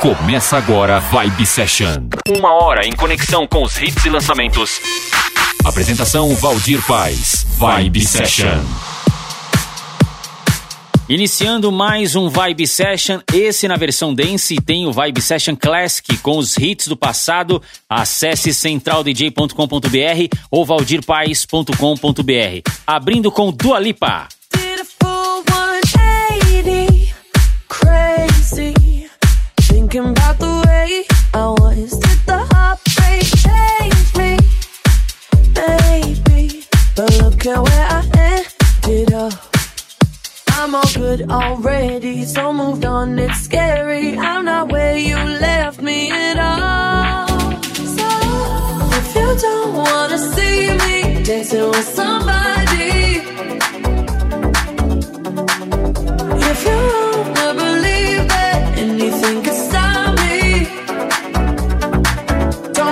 Começa agora Vibe Session. Uma hora em conexão com os hits e lançamentos. Apresentação Valdir Paz. Vibe Session. Iniciando mais um Vibe Session, esse na versão dance tem o Vibe Session Classic com os hits do passado. Acesse centraldj.com.br ou valdirpaes.com.br. Abrindo com Dua Lipa. thinking about the way I was. Did the heartbreak change me? Maybe, but look at where I ended up. I'm all good already, so moved on. It's scary. I'm not where you left me at all. So if you don't wanna see me dancing with somebody.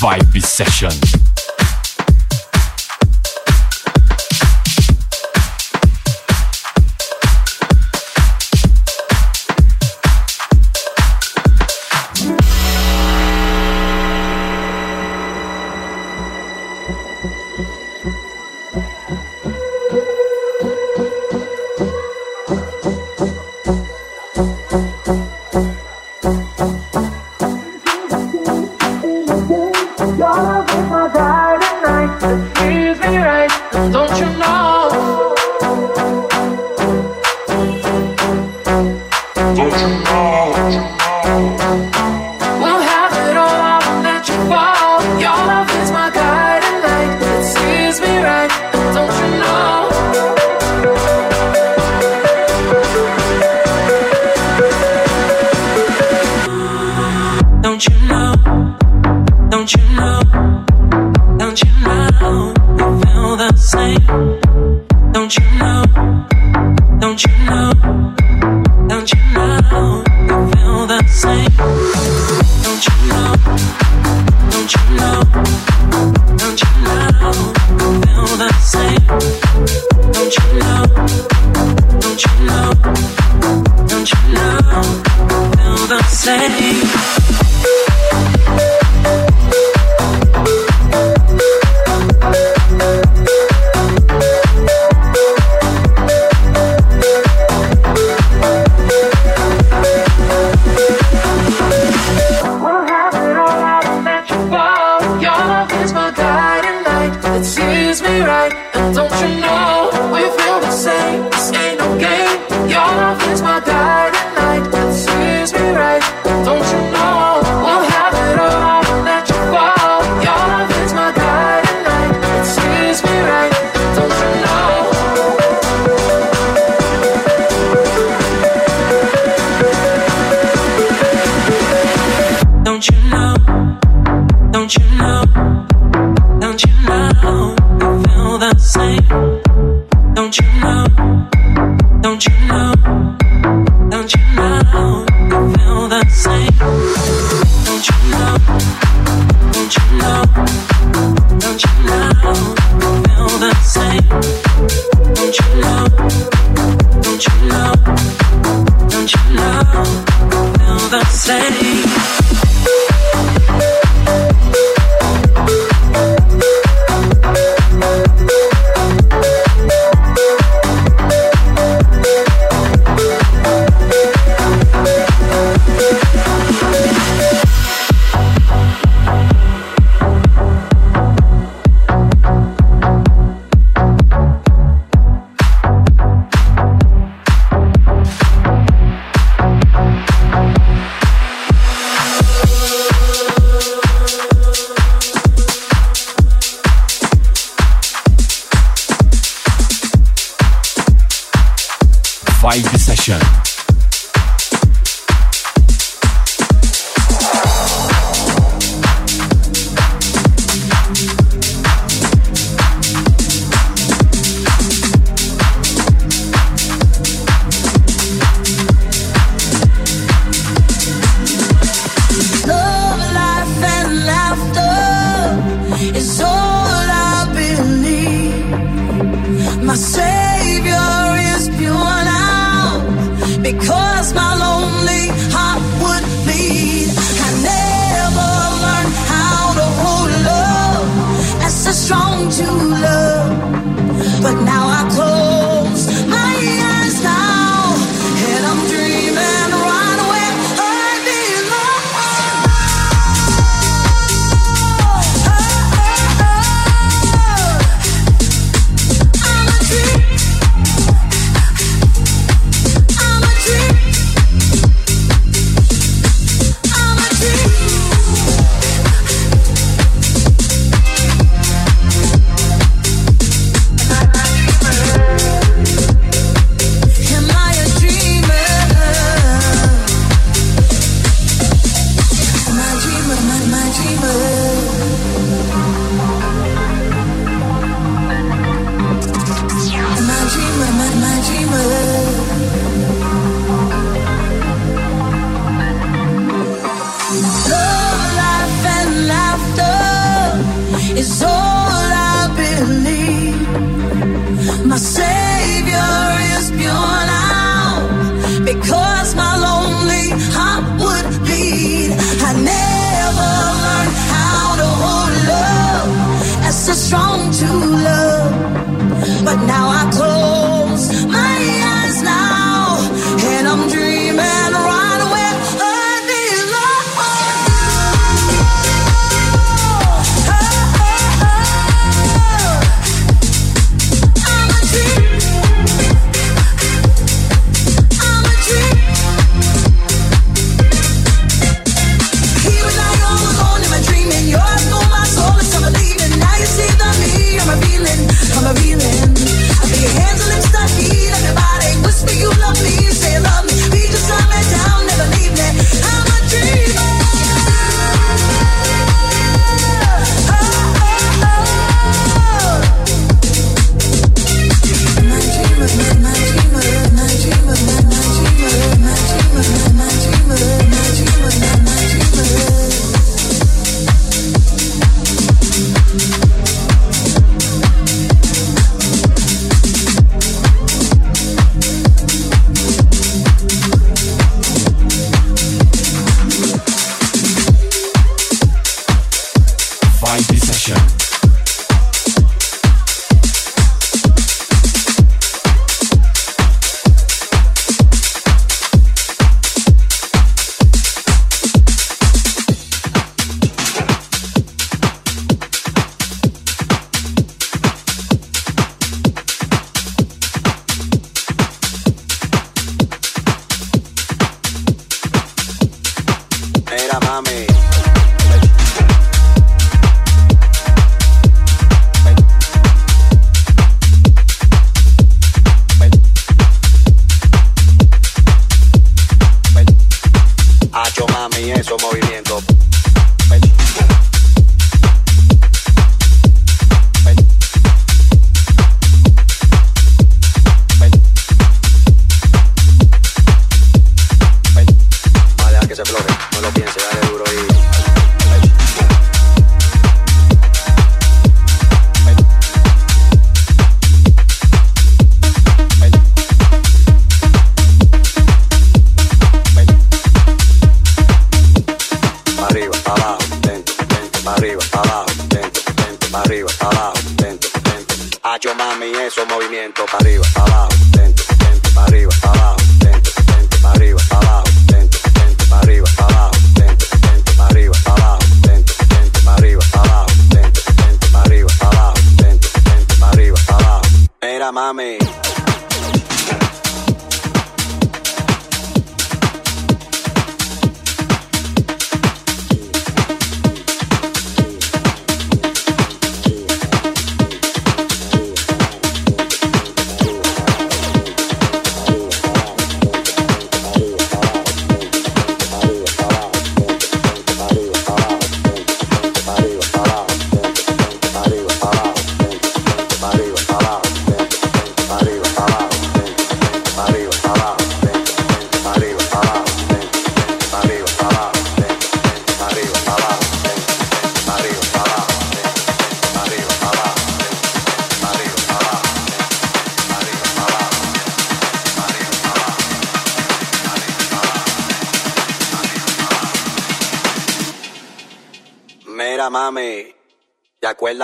vibe session.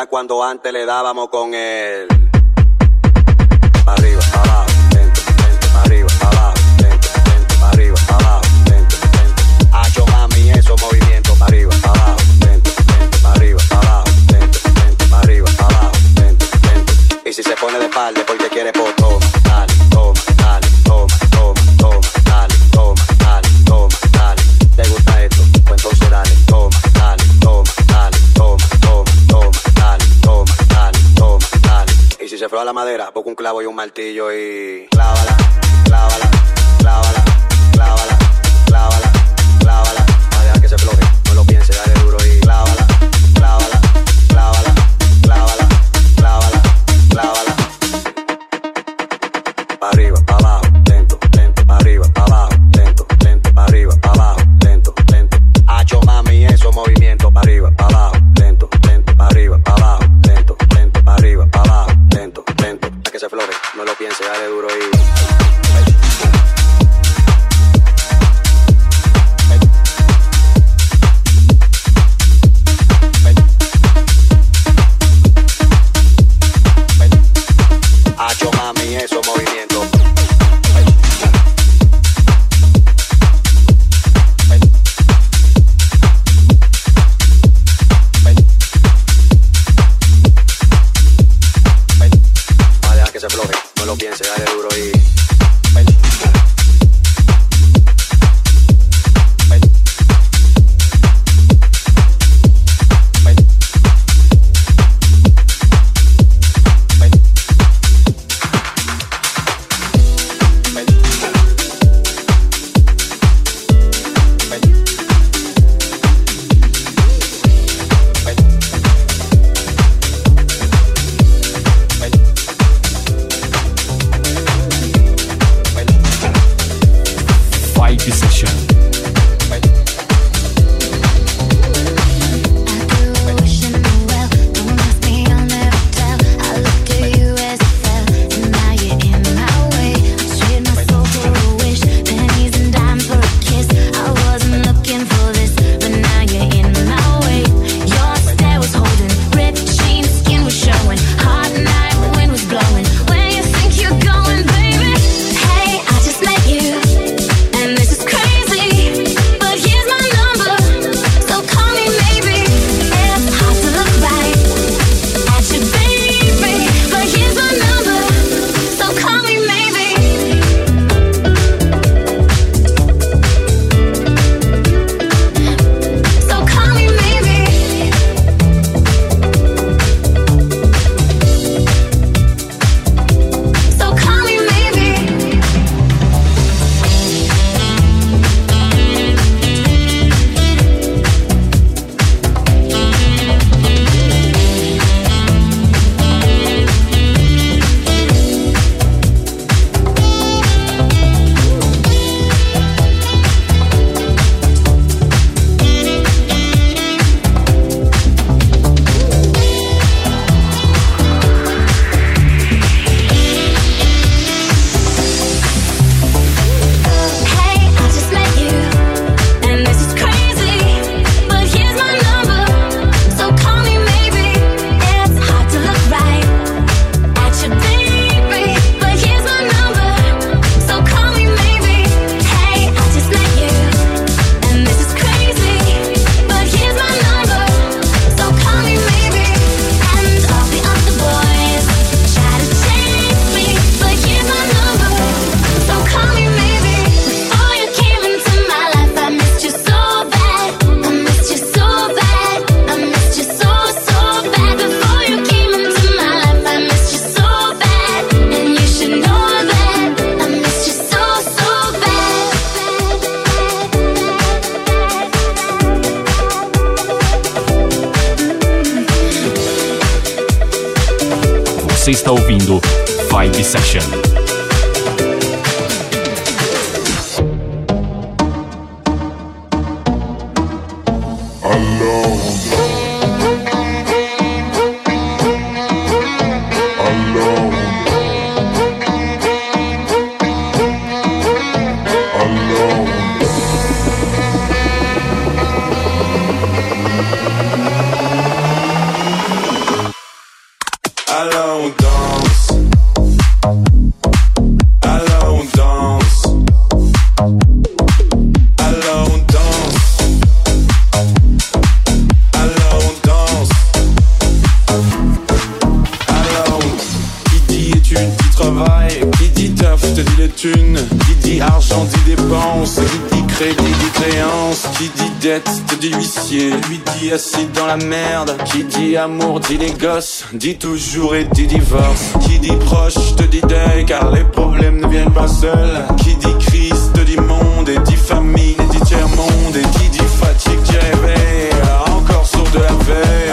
cuando antes le dábamos con él. Arriba, abajo, lento, lento, pa arriba, abajo, lento, lento, pa arriba, abajo, lento, lento. Ah, Hacho mami, esos movimientos, arriba, abajo, lento, lento, pa arriba, abajo, lento, lento, pa arriba. Y si se pone de espalda porque quiere poder la madera, busca un clavo y un martillo y. Qui dit amour dit les gosses, dit toujours et dit divorce. Qui dit proche te dit deuil, car les problèmes ne viennent pas seuls. Qui dit Christ te dit monde, et dit famille, et dit tiers-monde, et qui dit fatigue dit réveil. Encore sourd de la veille,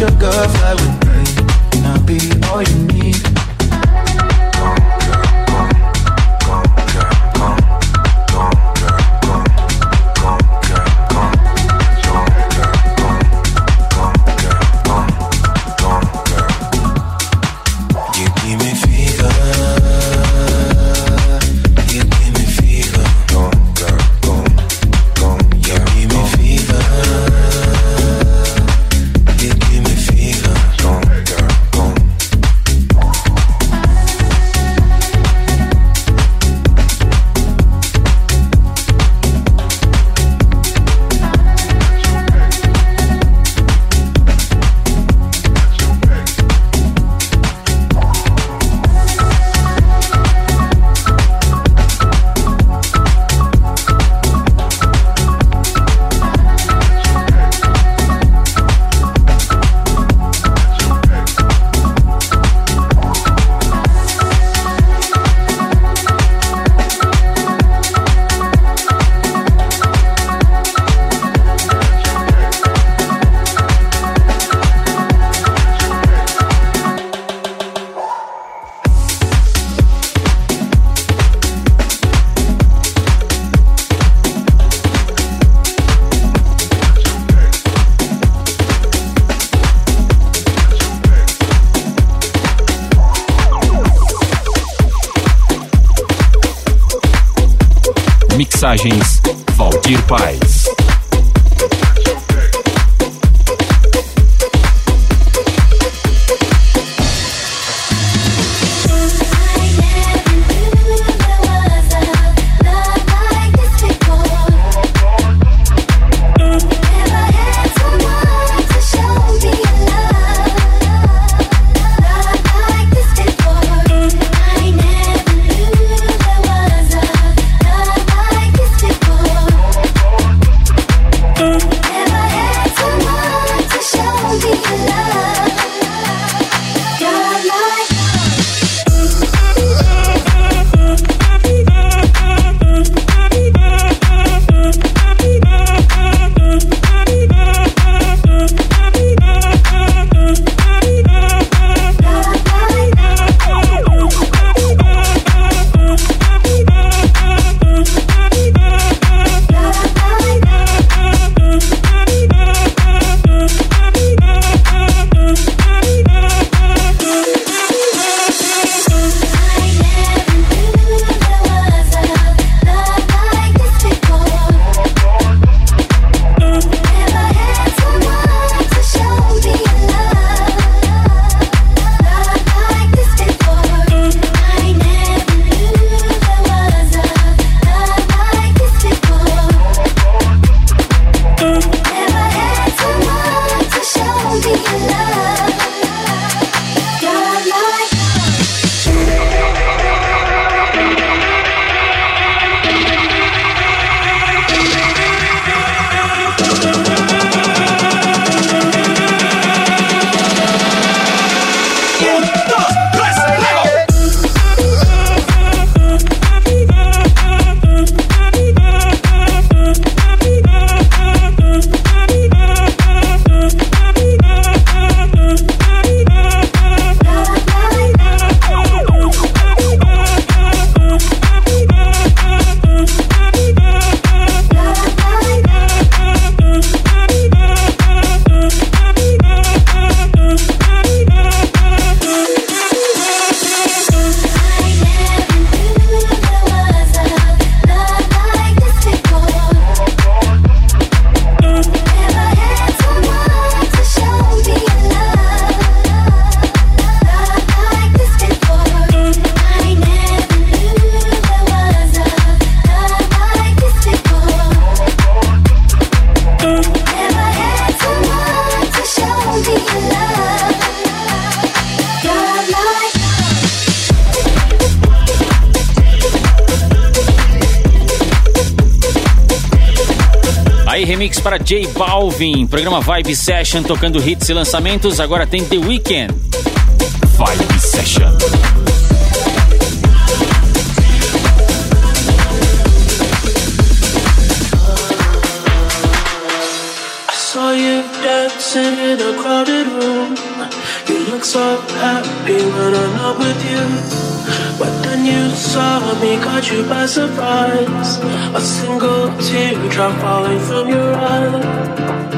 sugar, fly with me, and I'll be all you need. fim. Programa Vibe Session tocando hits e lançamentos. Agora tem The Weeknd. Vibe Session. dancing in a crowded room. You look so happy when I'm not with you. But then you saw me, caught you by surprise. A single teardrop falling from your eye.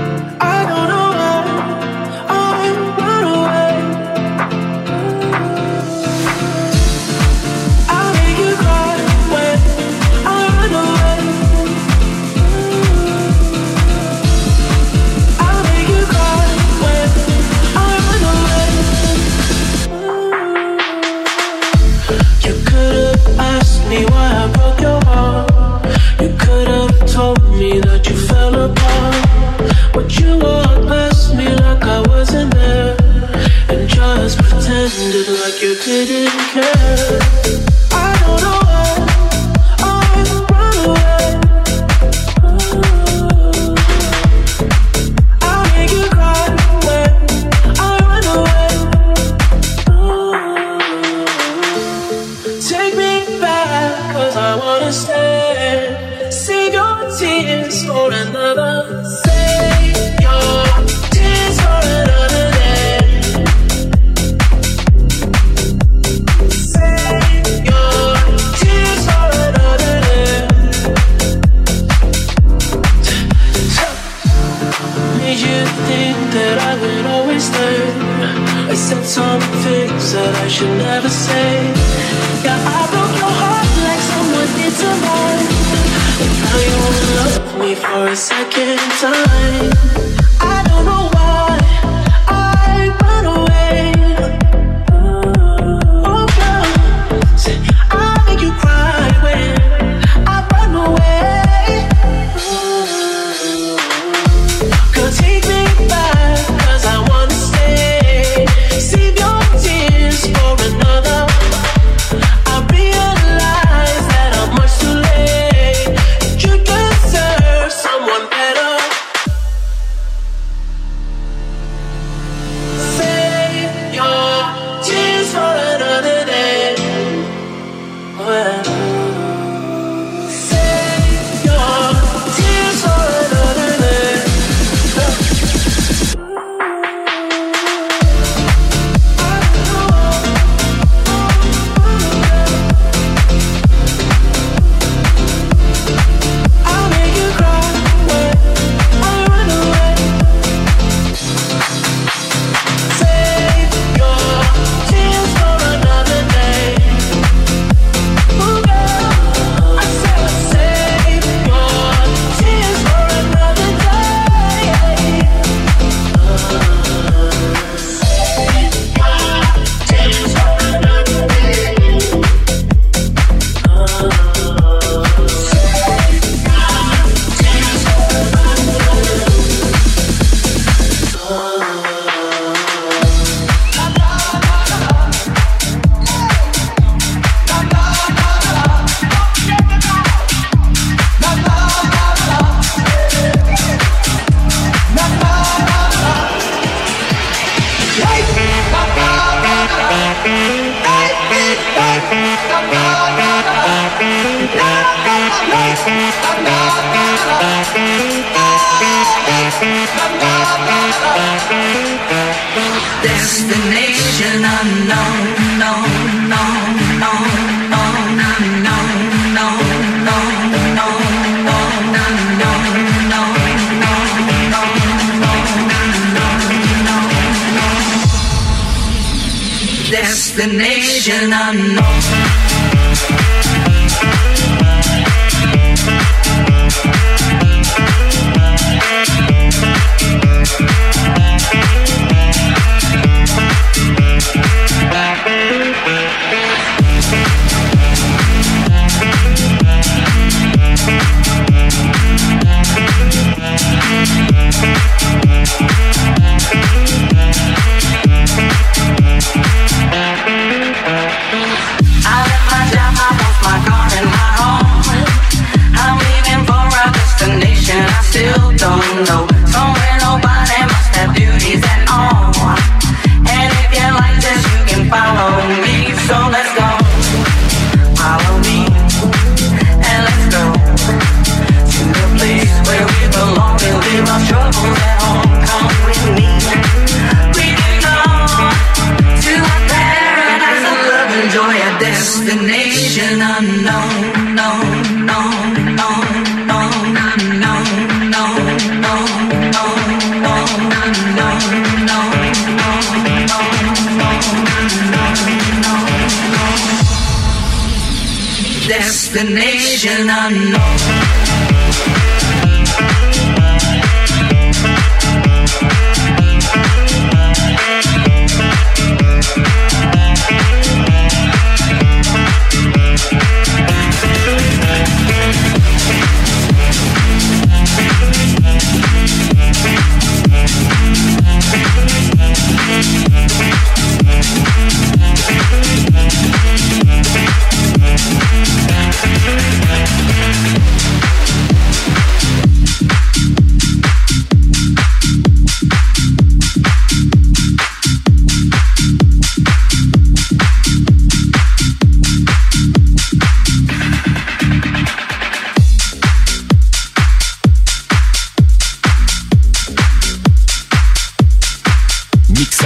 I know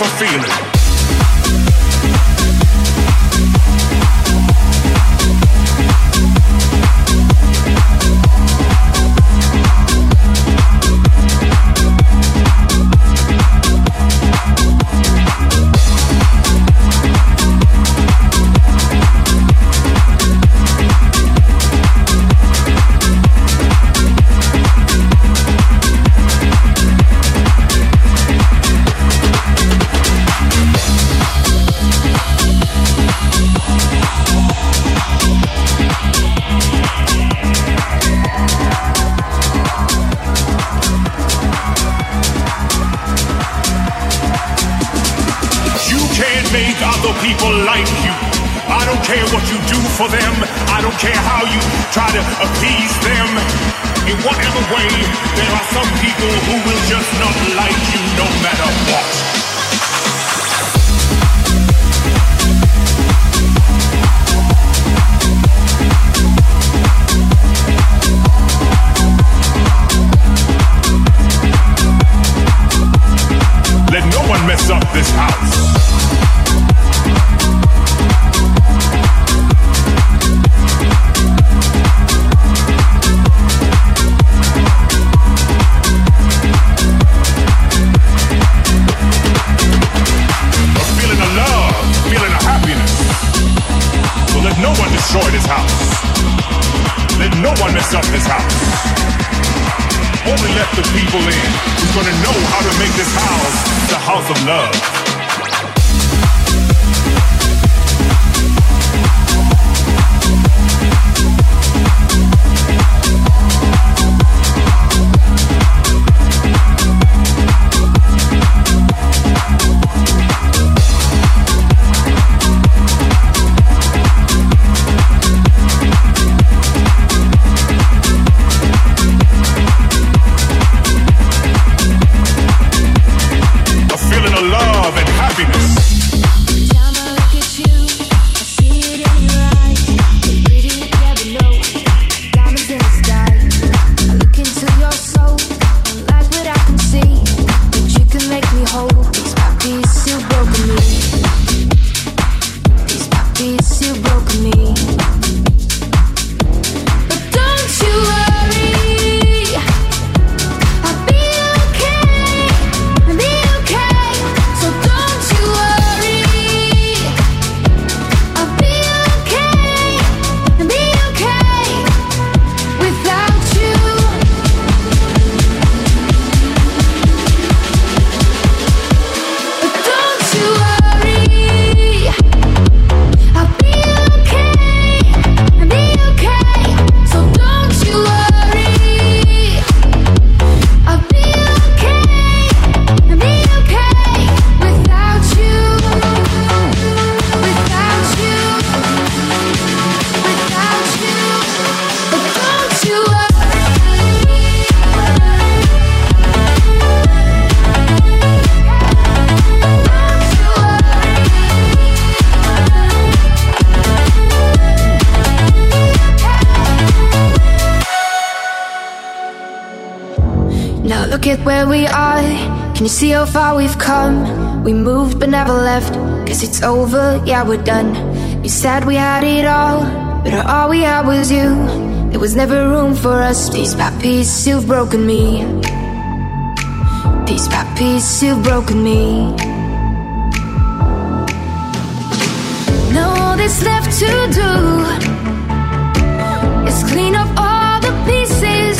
There's feeling. Care what you do for them. I don't care how you try to appease them. In whatever way, there are some people who will just not like you no matter what. Let no one mess up this house. Let the people in who's gonna know how to make this house the house of love. Cause it's over, yeah, we're done. You said we had it all, but all we had was you. There was never room for us. Piece by piece, you've broken me. Piece by piece, you've broken me. Now all that's left to do is clean up all the pieces.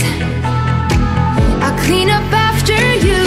I clean up after you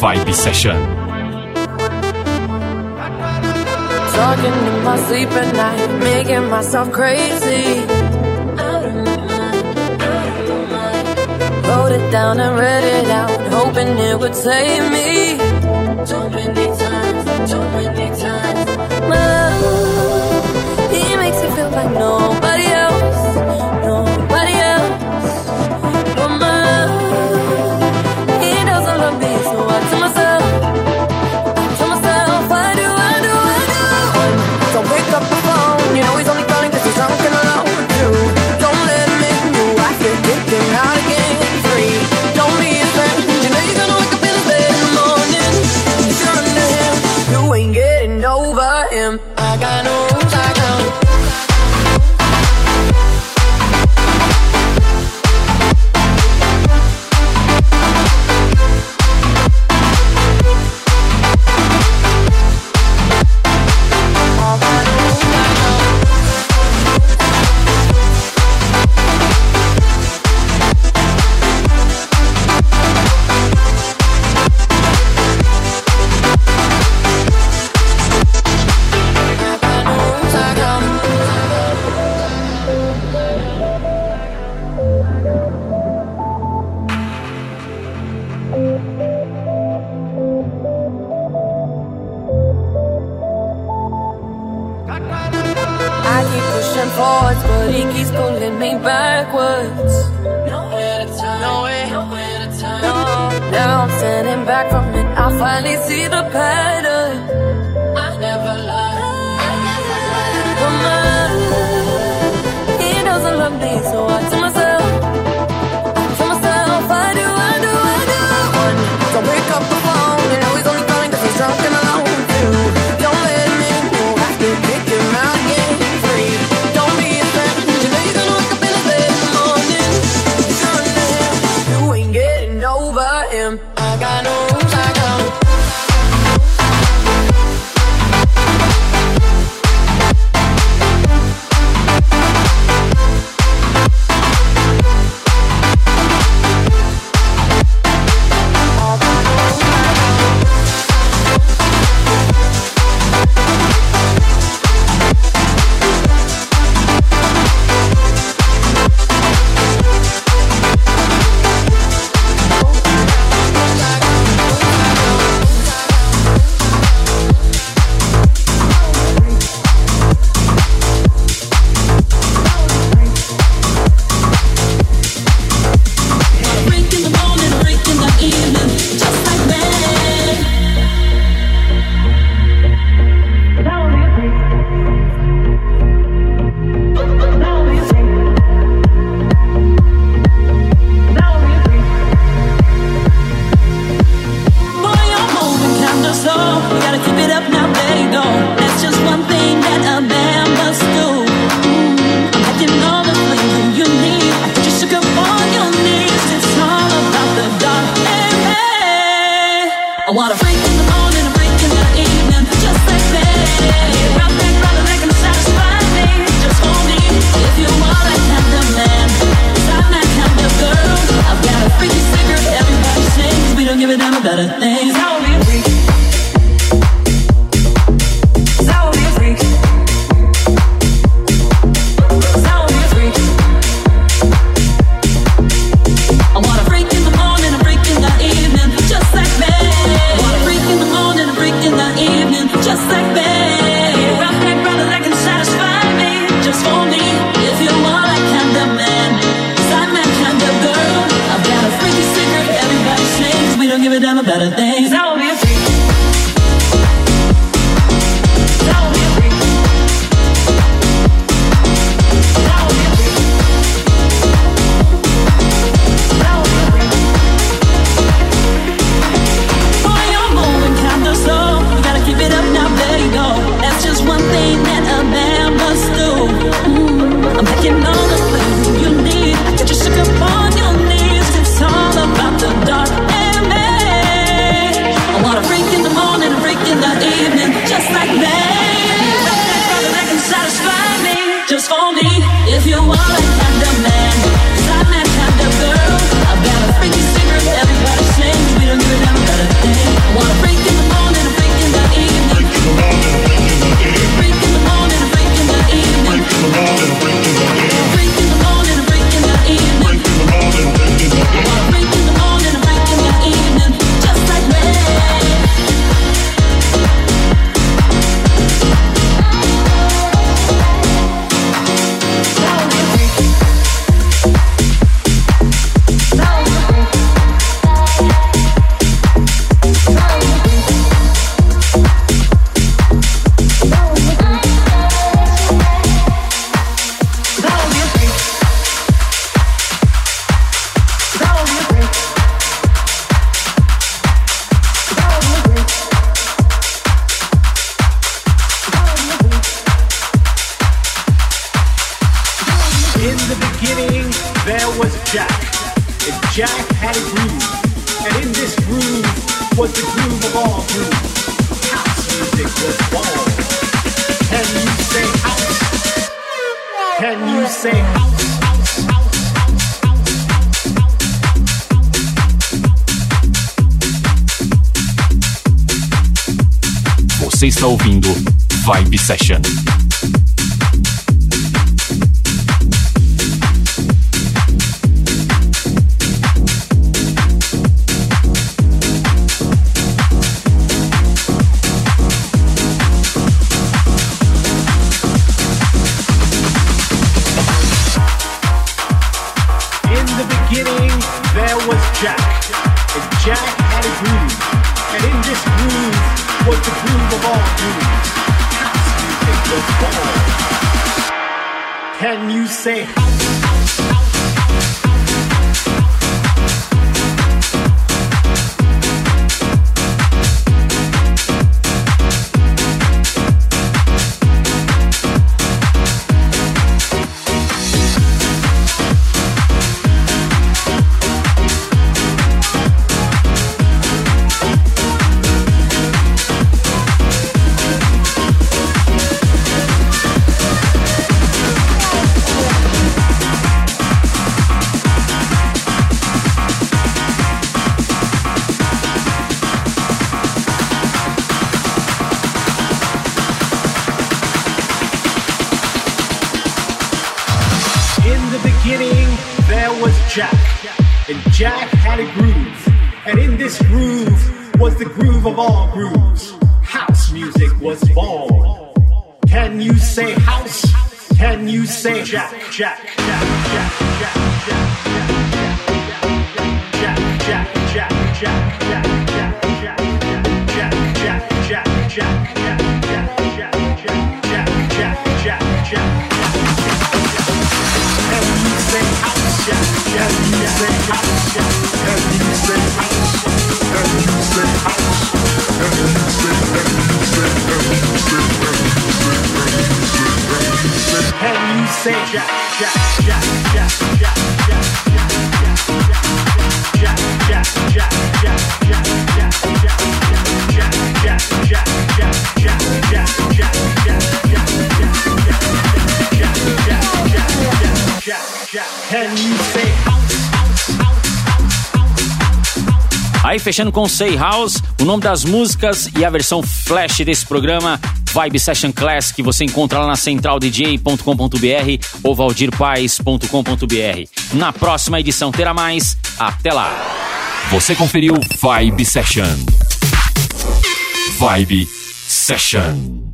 vibe session. Talking in my sleep at night, making myself crazy. Out. Wrote it down and read it out, hoping it would save me. Too many times, too many times. My love, he makes it feel like no. Jack. fechando com Say House, o nome das músicas e a versão flash desse programa Vibe Session Class que você encontra lá na centraldj.com.br ou valdirpaes.com.br. Na próxima edição terá mais. Até lá. Você conferiu Vibe Session. Vibe Session.